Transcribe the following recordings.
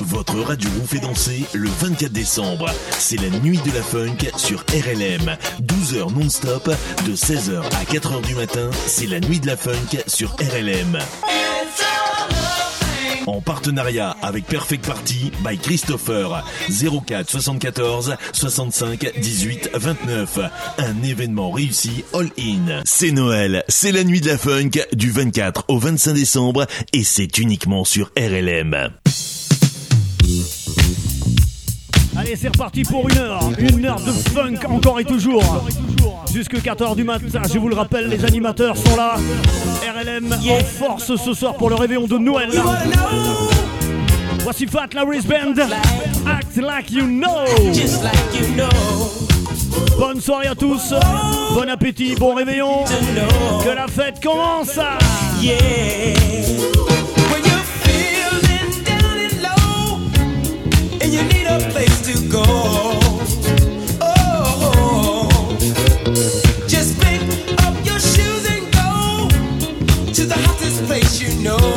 Votre radio vous fait danser le 24 décembre. C'est la nuit de la funk sur RLM. 12 heures non-stop, de 16h à 4h du matin. C'est la nuit de la funk sur RLM. En partenariat avec Perfect Party by Christopher 04 74 65 18 29. Un événement réussi all-in. C'est Noël, c'est la nuit de la funk du 24 au 25 décembre et c'est uniquement sur RLM. Allez, c'est reparti pour une heure. Une heure de funk encore et toujours. Jusque 4h du matin, je vous le rappelle, les animateurs sont là. RLM en force ce soir pour le réveillon de Noël. Voici Fat Larry's Band. Act like you know. Bonne soirée à tous. Bon appétit, bon réveillon. Que la fête commence. Place to go. Know.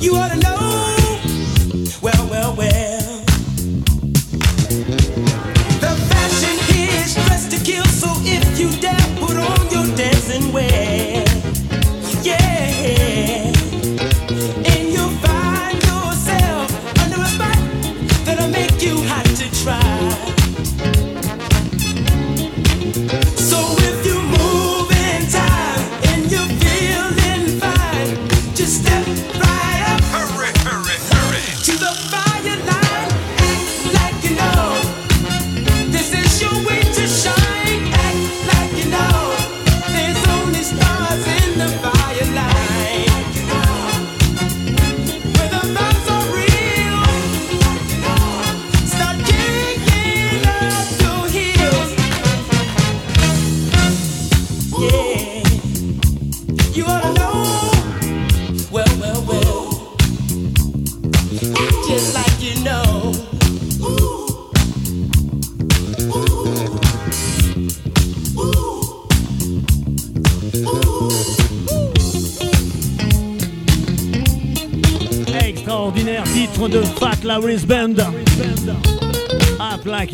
You ought to know.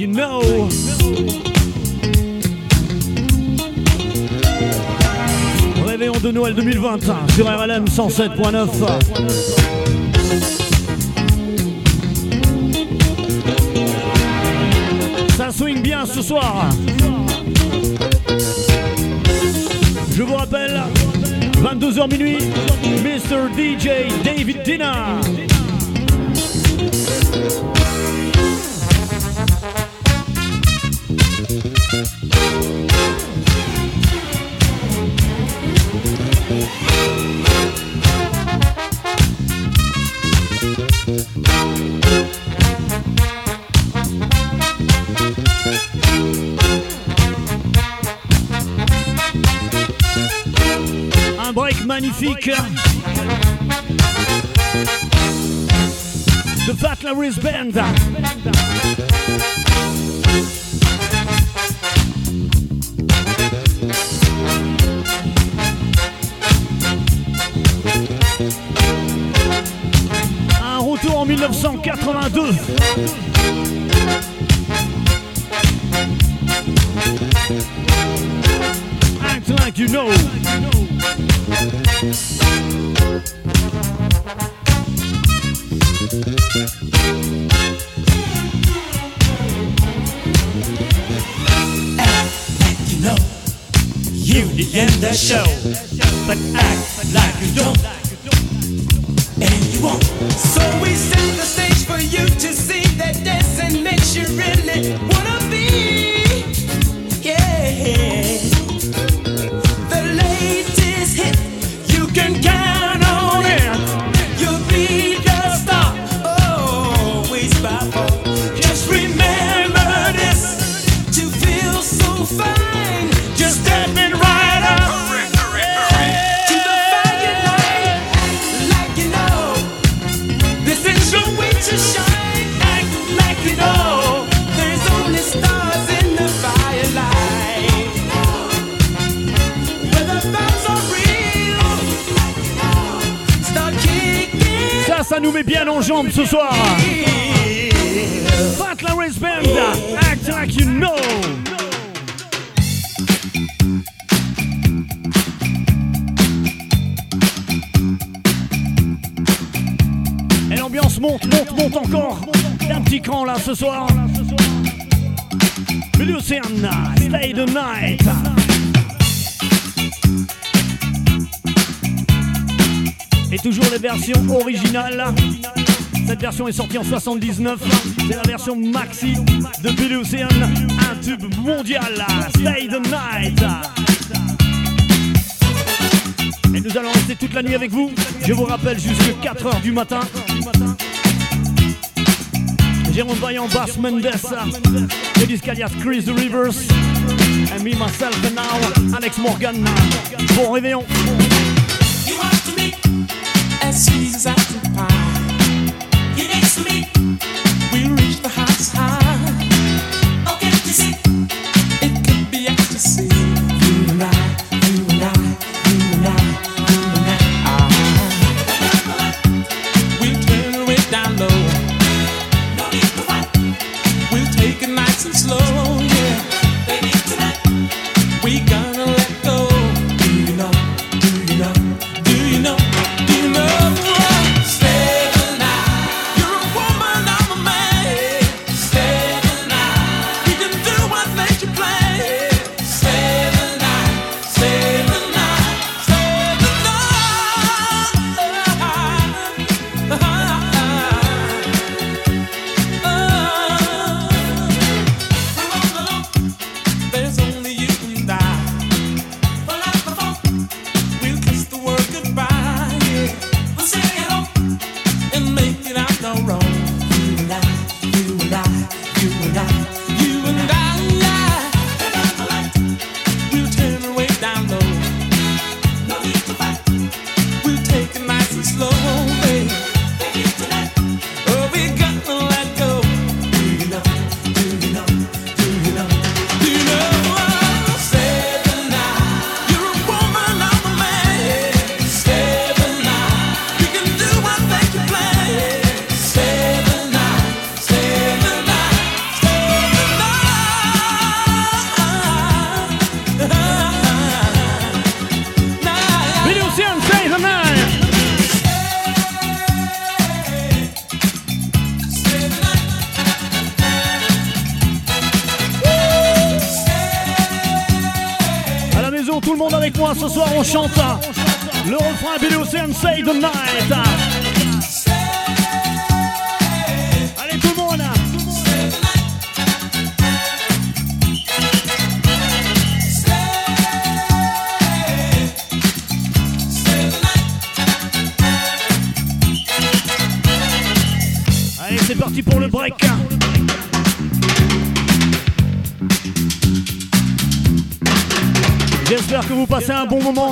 Know. Réveillon de Noël 2020 sur RLM 107.9. Ça swing bien ce soir. Je vous rappelle, 22h minuit, Mr. DJ David Dina. Nous met bien en jambes ce soir. Fat Larry's Band, act like you know. Et l'ambiance monte, monte, monte encore. Un petit cran là ce soir. Stay the night. Et toujours les versions originales. Cette version est sortie en 79. C'est la version maxi de Billy Ocean, un tube mondial. Stay the night. Et nous allons rester toute la nuit avec vous. Je vous rappelle jusqu'à 4h du matin. Jérôme Vaillant, Bass Mendes, Elis Calias, Chris The Rivers, and me, myself and now, Alex Morgan. Bon réveillon. You as as apple pie. You next to me,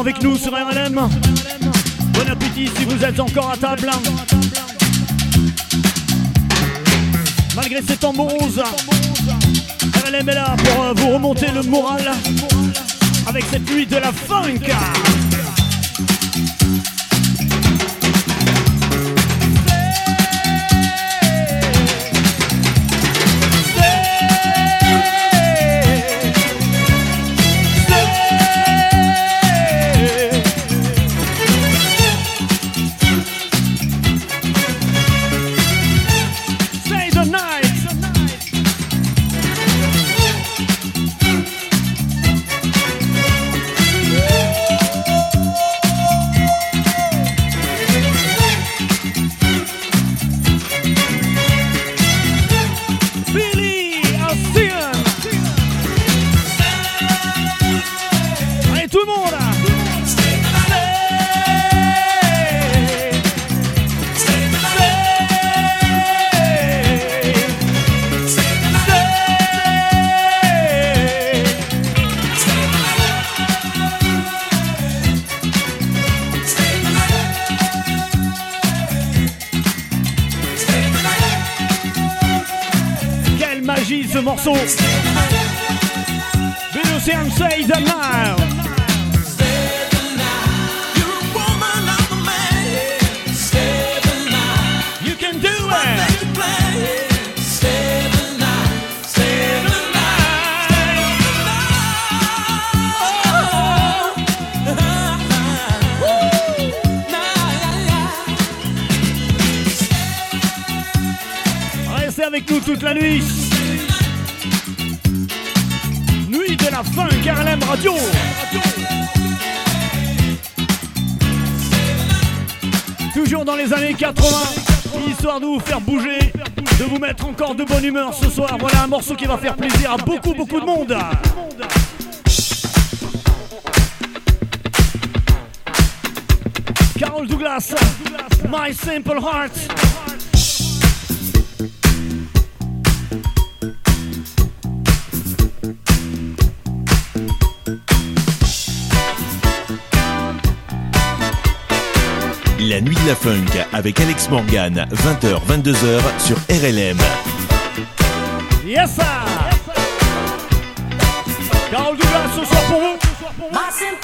avec nous sur RLM. Bon appétit si vous êtes encore à table. Malgré ces moroses, RLM est là pour euh, vous remonter le moral avec cette nuit de la funk. de vous faire bouger, de vous mettre encore de bonne humeur ce soir. Voilà un morceau qui va faire plaisir à beaucoup, beaucoup de monde. Carol Douglas, My Simple Heart. la nuit de la funk avec Alex Morgan, 20h, 22h sur RLM. Yes, sir! Ce soir pour vous.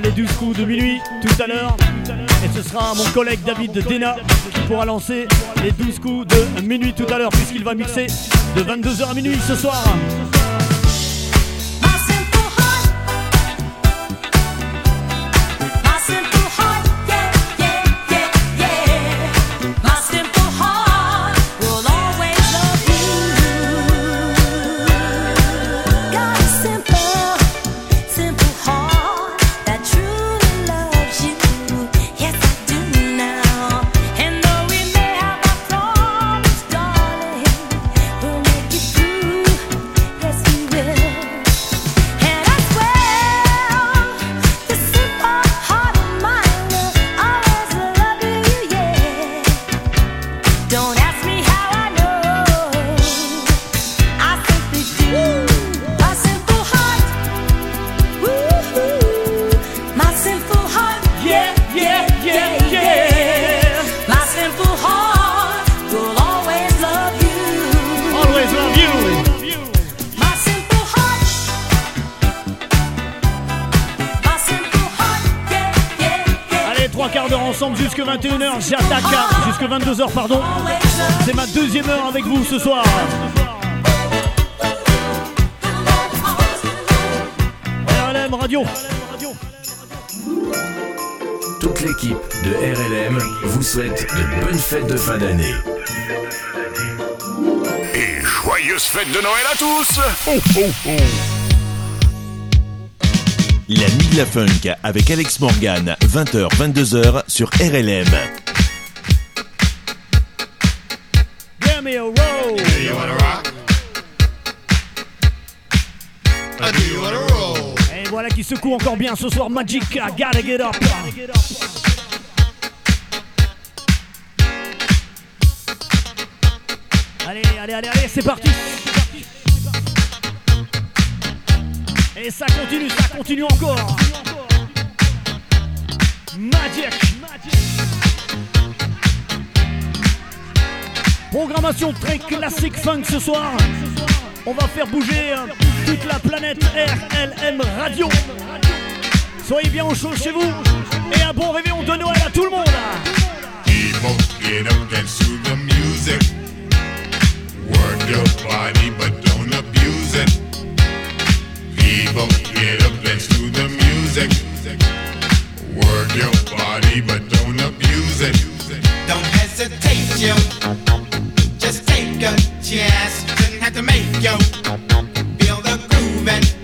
les 12 coups de minuit tout à l'heure. Et ce sera mon collègue David Dena qui pourra lancer les 12 coups de minuit tout à l'heure puisqu'il va mixer de 22h à minuit ce soir. 21h. J'attaque jusque 22h, pardon. C'est ma deuxième heure avec vous ce soir. RLM Radio. Toute l'équipe de RLM vous souhaite de bonnes fêtes de fin d'année. Et joyeuses fêtes de Noël à tous La nuit de la funk avec Alex Morgan, 20h, 22h sur RLM. Give me a roll. You wanna rock? I do you wanna roll? Et voilà qui secoue encore bien ce soir. Magic, I gotta get up. Allez, allez, allez, allez, c'est parti. Et ça continue, ça continue encore. Magic. Programmation très classique funk ce soir. On va faire bouger euh, toute la planète RLM Radio. Soyez bien au chaud chez vous. Et un bon réveillon de Noël à tout le monde. Get the music. Work your body, but don't abuse it. To the music. Work your body, but don't abuse it. Don't hesitate, yo. Just take a chance. Shouldn't have to make yo. Feel the groove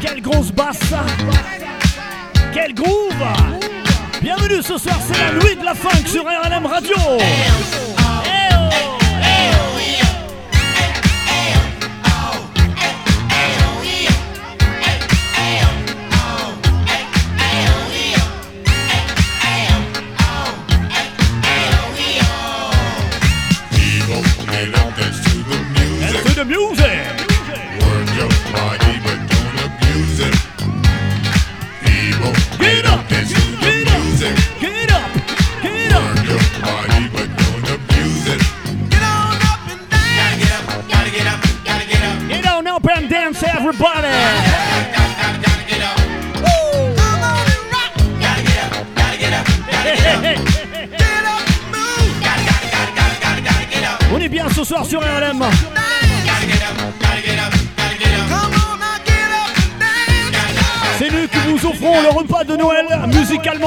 Quelle grosse basse Quel groove. Bienvenue ce soir, c'est la nuit de la funk sur RLM Radio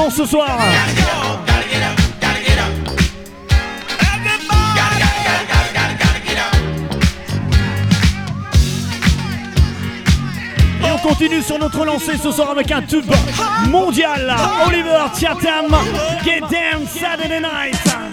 ce soir. Et on continue sur notre lancée ce soir avec un tube mondial. Oliver Chatham, Get Damn Saturday Night.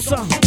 salsa.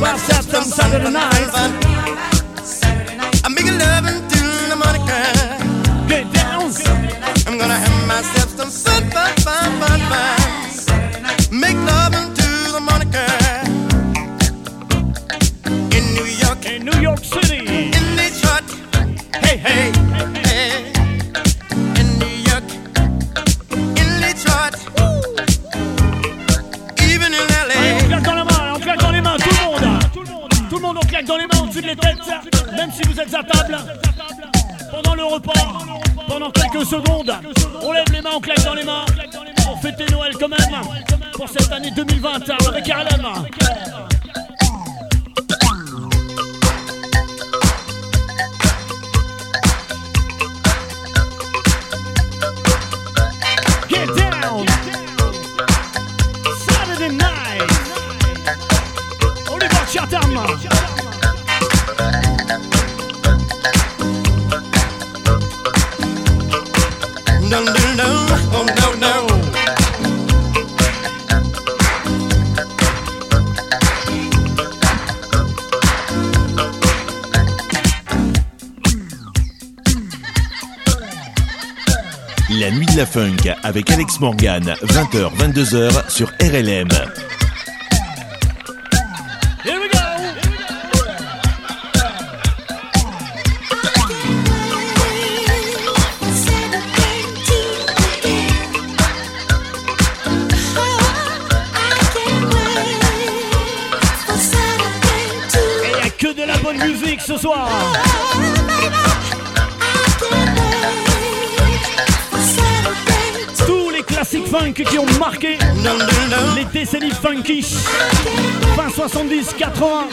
Well, set on Saturday night. I'm love until the morning. Get down. I'm gonna have myself some fun, fun, fun, fun. même si vous êtes à table, pendant le repas, pendant quelques secondes, on lève les mains, on claque dans les mains, pour fêter Noël quand même, pour cette année 2020 avec Harlem. la Funk avec Alex Morgan, 20h, 22h sur RLM. Et y a que de la bonne musique ce soir funk qui ont marqué les décennies funky. Fin 70, 80.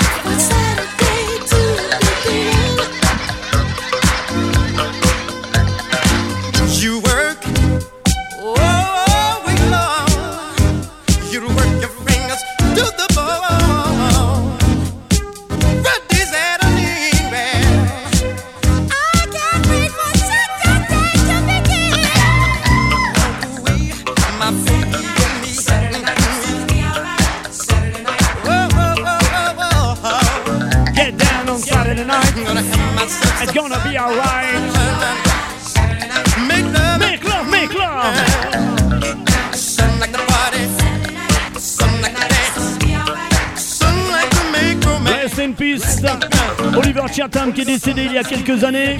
Qui est décédé il y a quelques années.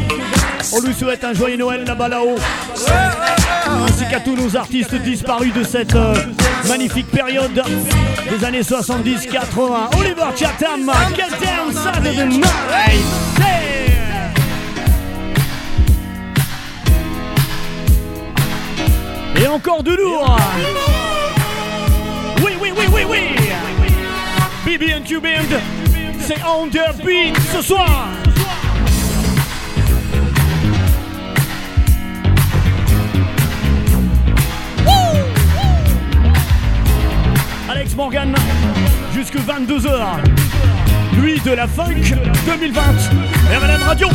On lui souhaite un joyeux Noël là-bas là-haut. Ainsi qu'à tous nos artistes disparus de cette euh, magnifique période des années 70-80. Oliver Chatham, get down Saturday night. Et encore du lourd Oui, oui, oui, oui, oui BB and Band, c'est On The Beat ce soir Morgan jusque 22h. Lui de la funk 2020. RLM Radio.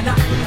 I'm not.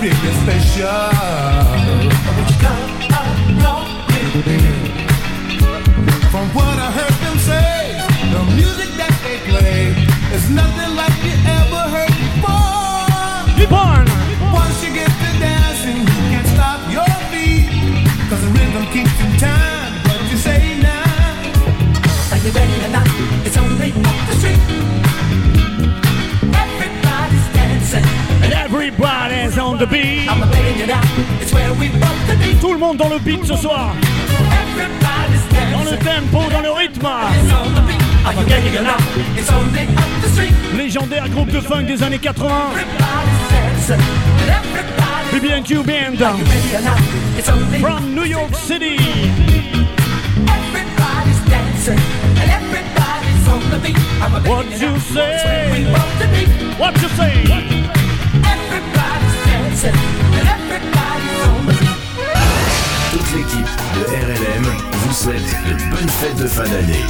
Really special. You come along with? Tout le monde dans le beat ce soir. Dans le tempo, dans le rythme. Légendaire groupe de funk des années 80. Everybody's dancing. Everybody's BB&Q Band. From New York City. What you say? What you say? De RLM vous souhaite de bonnes fêtes de fin d'année.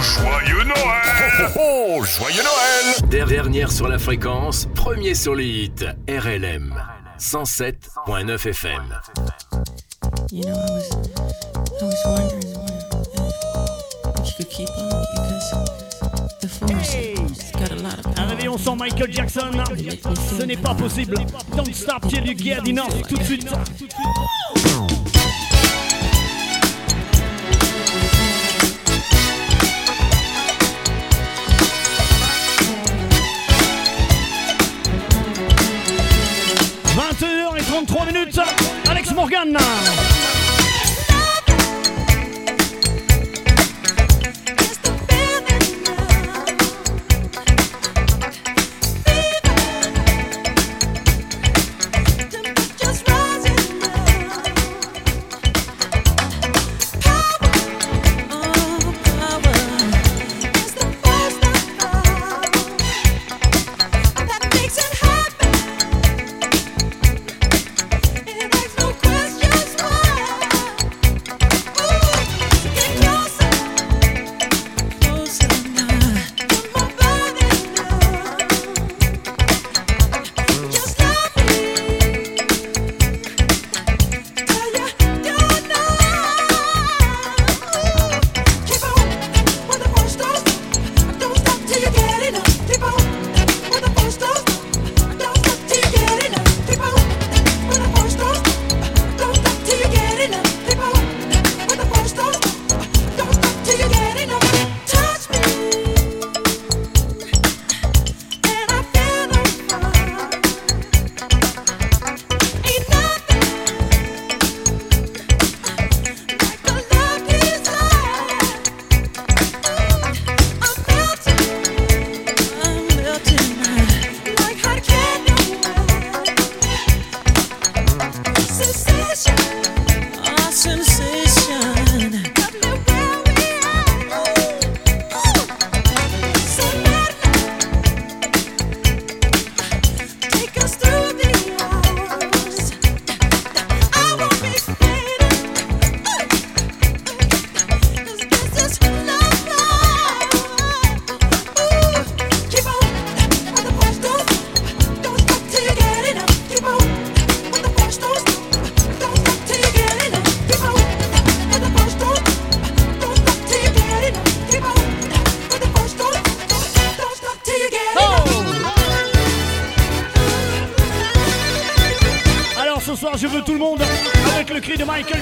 Joyeux Noël Oh, joyeux Noël Der- Dernière sur la fréquence, premier sur les hits. RLM 107.9 FM. You know, I was, I was wondering if you could keep on because the force has got a lot of Un power. réveillon sans Michael Jackson. Ce n'est pas possible. Don't stop till you get enough. Tout de suite. « 21h33 Alex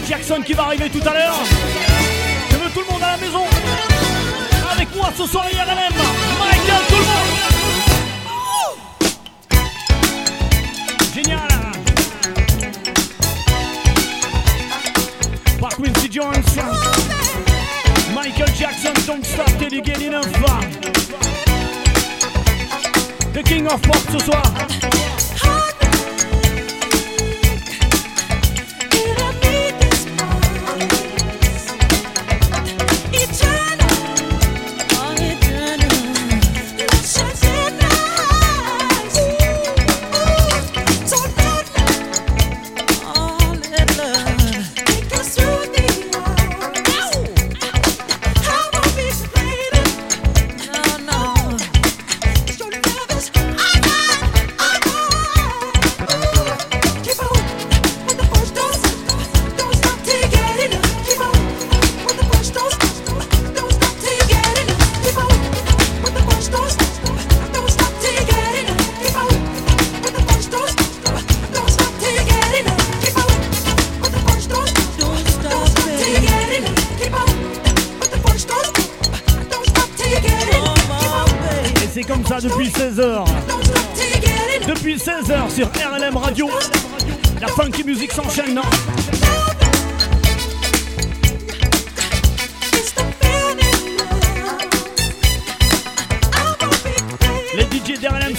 Jackson qui va arriver tout à l'heure. Je veux tout le monde à la maison. Avec moi ce soir, IRLM. Michael,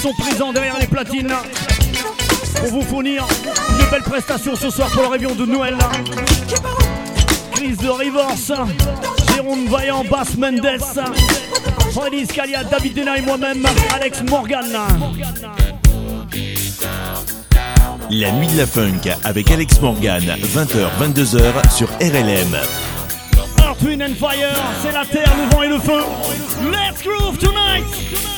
sont présents derrière les platines pour vous fournir une belle prestation ce soir pour le réveillon de Noël. Chris de Rivers, Jérôme Vaillant, Bass Mendes, Freddy Scalia, David Dena et moi-même, Alex Morgan. La nuit de la funk avec Alex Morgan, 20h, 22h sur RLM. Earth, Wind and Fire, c'est la terre, le vent et le feu. Let's groove tonight!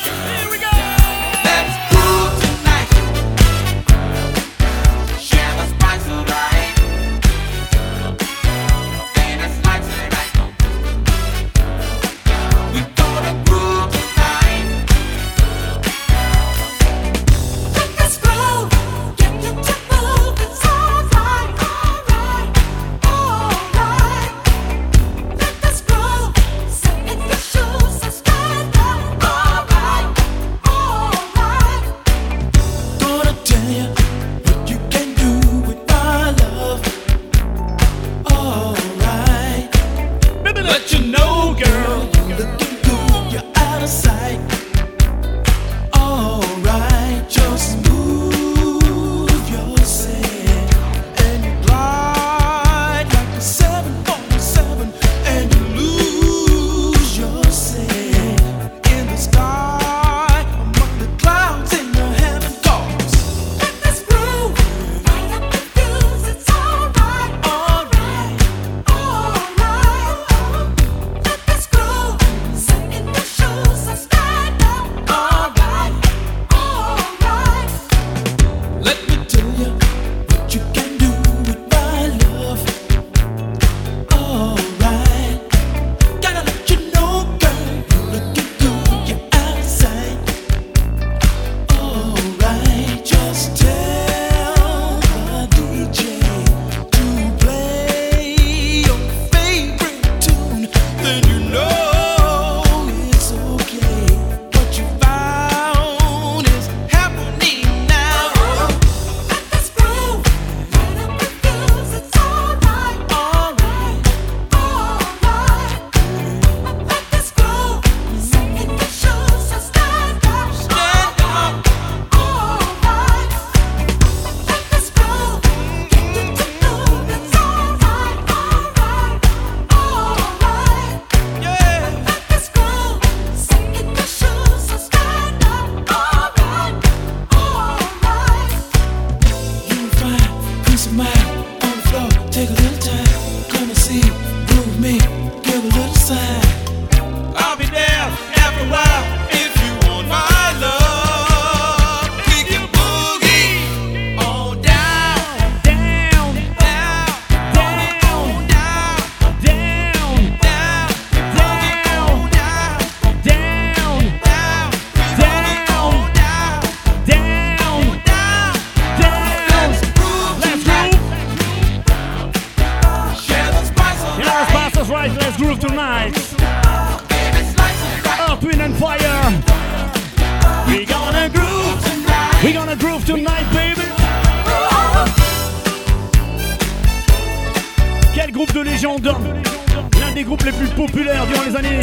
L'un des groupes les plus populaires durant les années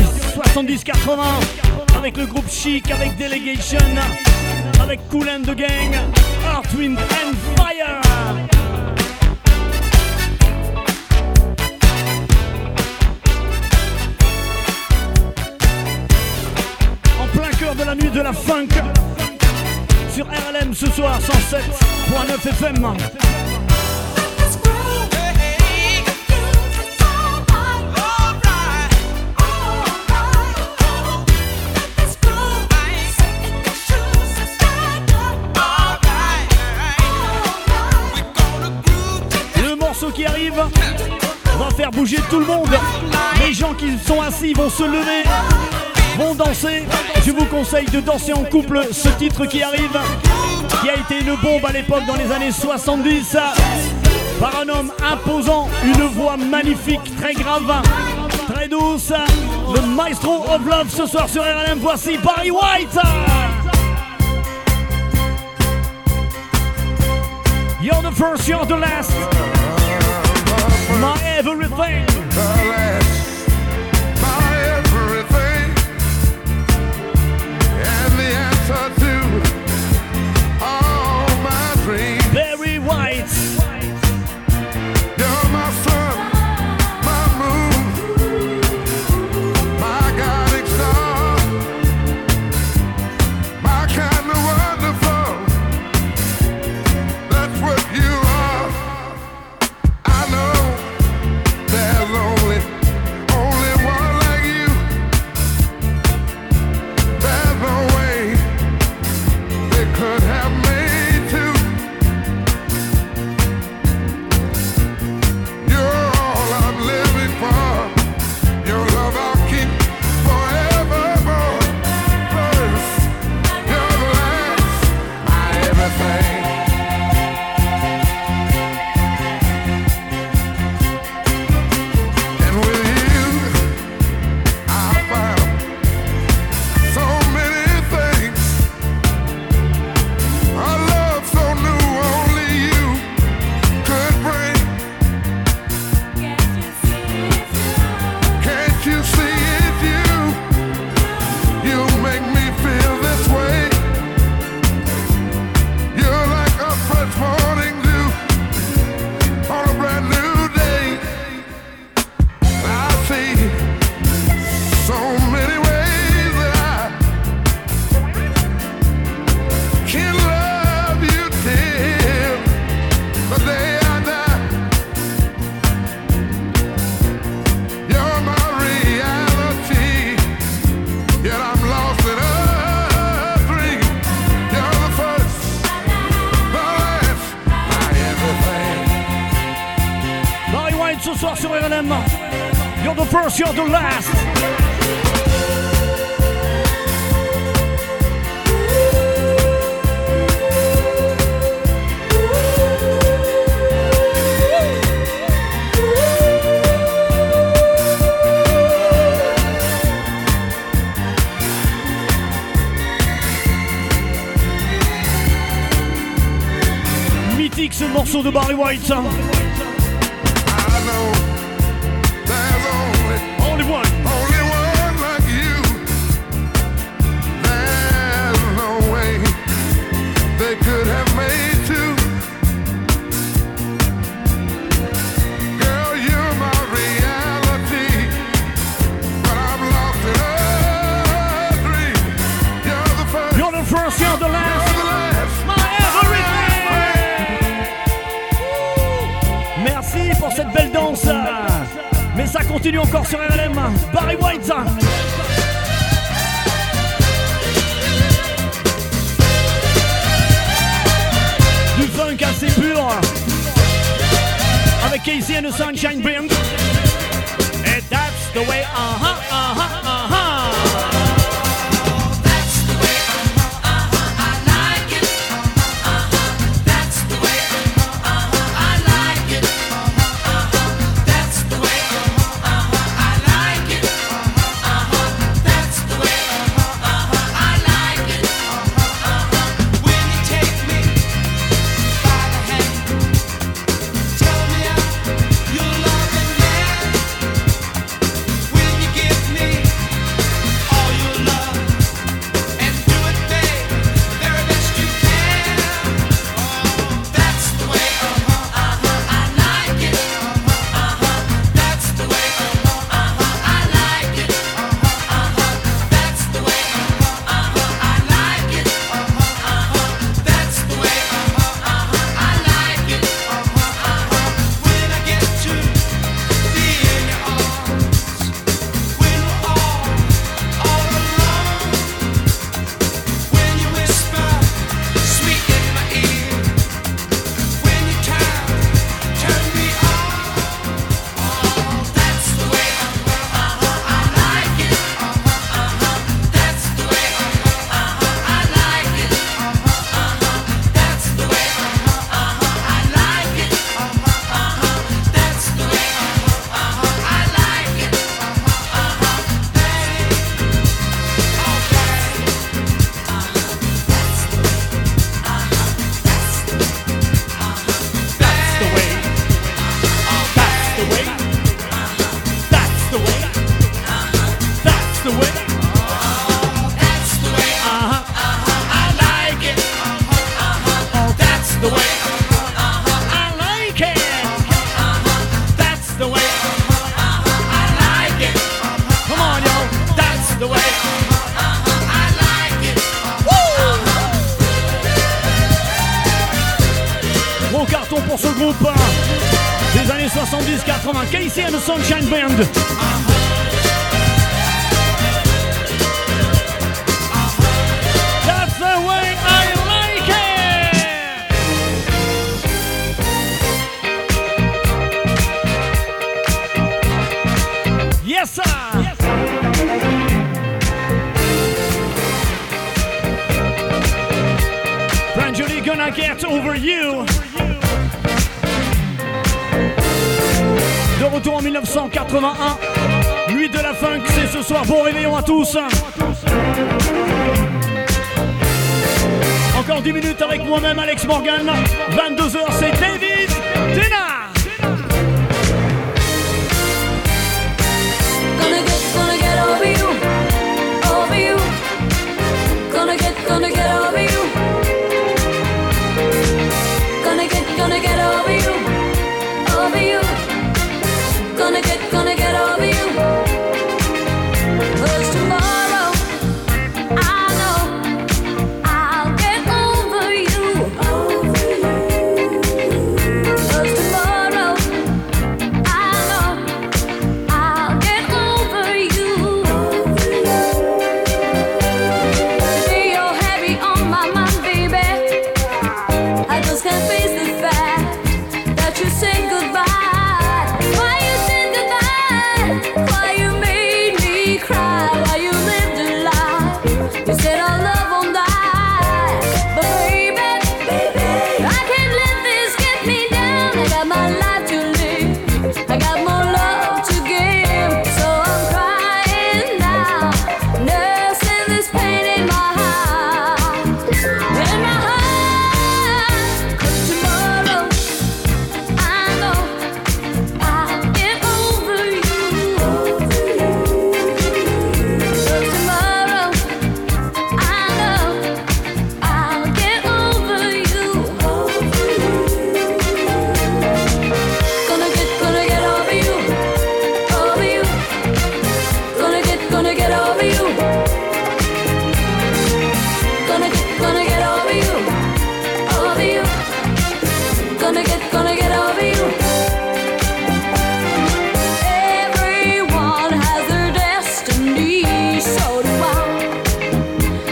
70-80 Avec le groupe Chic, avec Delegation Avec Cool and the Gang Earth, Wind and Fire. En plein cœur de la nuit de la funk Sur RLM ce soir 107.9 FM On va faire bouger tout le monde. Les gens qui sont assis vont se lever, vont danser. Je vous conseille de danser en couple ce titre qui arrive, qui a été une bombe à l'époque dans les années 70. Par un homme imposant, une voix magnifique, très grave, très douce. Le maestro of love ce soir sur RLM, voici Barry White. You're the first, you're the last. My everything. De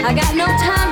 I got no time.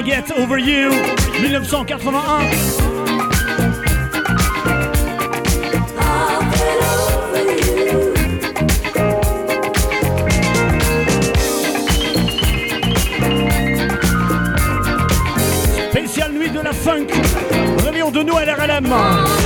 I Get Over You 1981 Spéciale nuit de la funk. Réveillons de nous à l'RLM.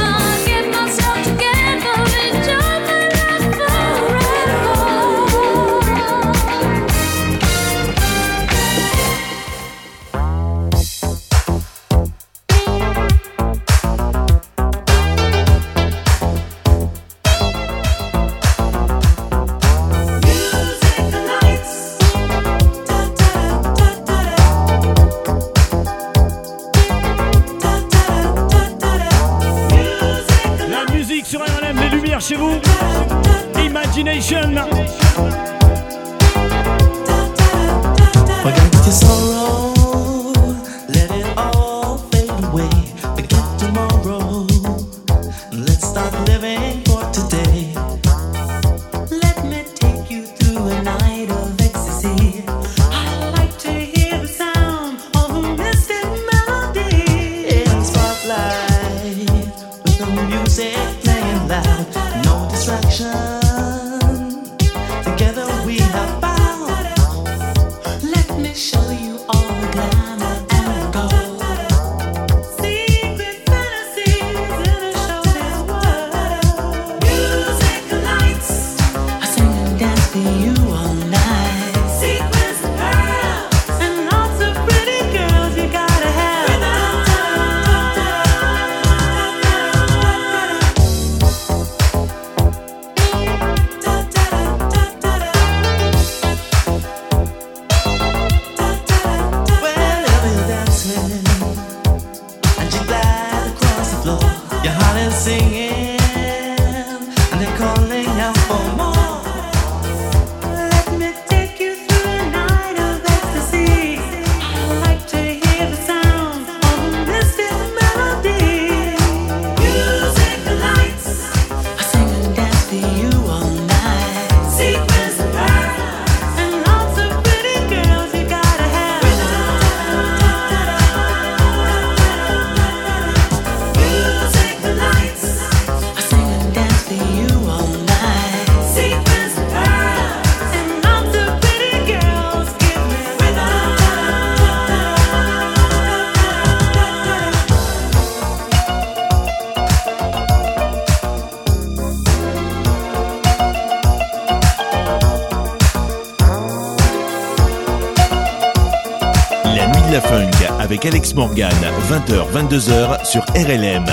La funk avec Alex Morgan, 20h, 22h sur RLM.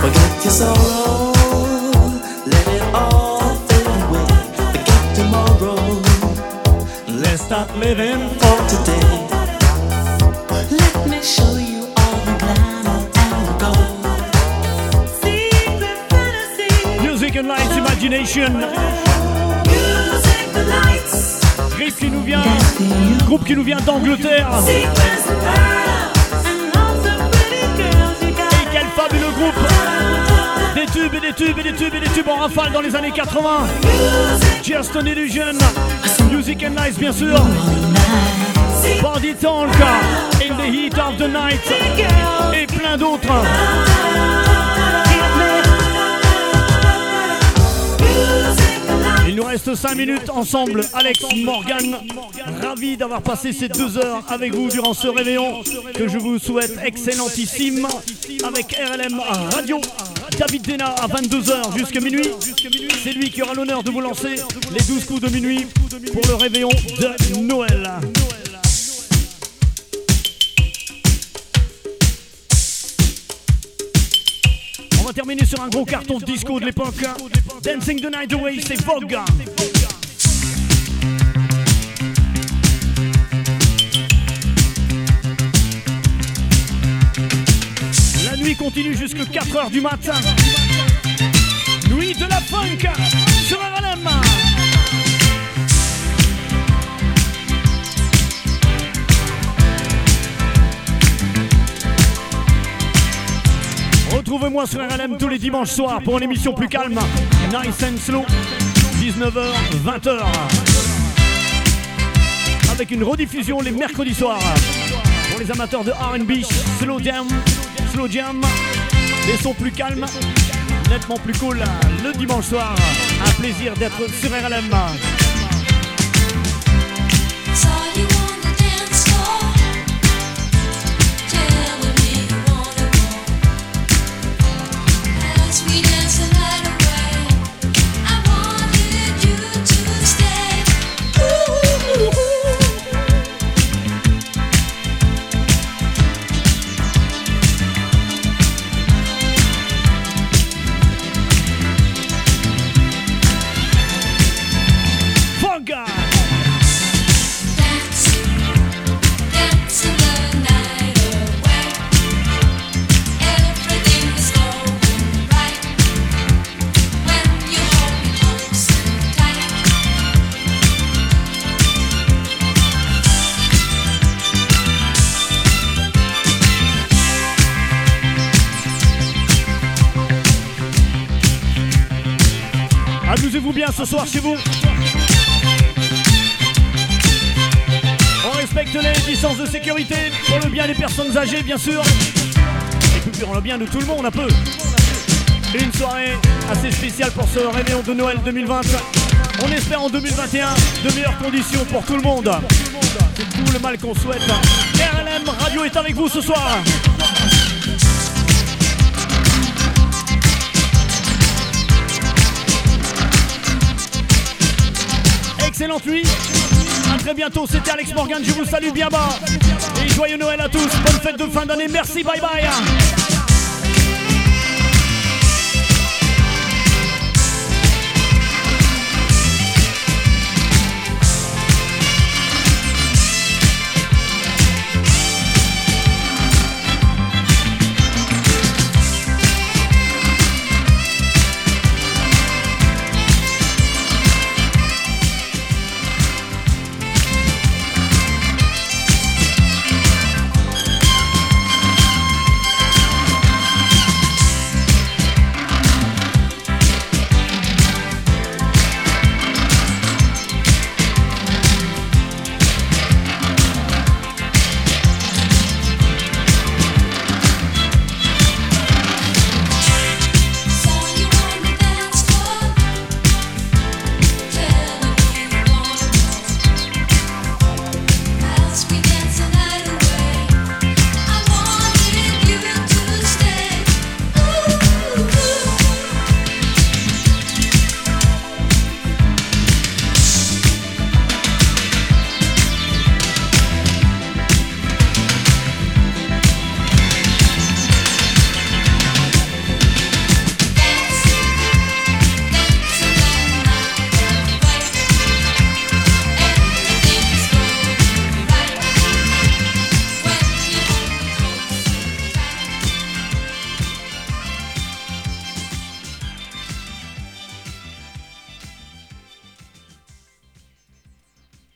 Forget your sorrow, let it all fade away. Forget tomorrow, let's start living for today. Let me show you all the glamour and gold. Secret fantasy, Music and Lights Imagination. Groupe qui nous vient, groupe qui nous vient d'Angleterre. Et quel fabuleux groupe. Des tubes et des tubes et des tubes et des tubes en rafale dans les années 80 Just an Illusion. Music and Lights bien sûr. Body Talk In the Heat of the Night. Et plein d'autres Il nous reste 5 minutes ensemble, Alex Morgan. Ravi d'avoir passé ces deux heures avec vous durant ce réveillon que je vous souhaite excellentissime avec RLM Radio. David Dena à 22h jusqu'à minuit. C'est lui qui aura l'honneur de vous lancer les 12 coups de minuit pour le réveillon de Noël. Terminer sur un gros carton disco de l'époque. Dancing the Night Away, c'est Vogue. La nuit continue jusqu'à 4h du matin. Nuit de la funk Retrouvez-moi sur RLM tous les dimanches soirs pour une émission plus calme. Nice and slow. 19h, 20h. Avec une rediffusion les mercredis soirs. Pour les amateurs de RB, slow jam, slow jam. Des sons plus calmes, nettement plus cool le dimanche soir. Un plaisir d'être sur RLM. Bien sûr. Et puis pour le bien de tout le monde, un peu. Une soirée assez spéciale pour ce réveillon de Noël 2020. On espère en 2021 de meilleures conditions pour tout le monde. tout le mal qu'on souhaite. RLM Radio est avec vous ce soir. Excellente nuit. À très bientôt. C'était Alex Morgan. Je vous salue bien bas. Joyeux Noël à tous. Bonne fête de fin d'année. Merci. Bye bye.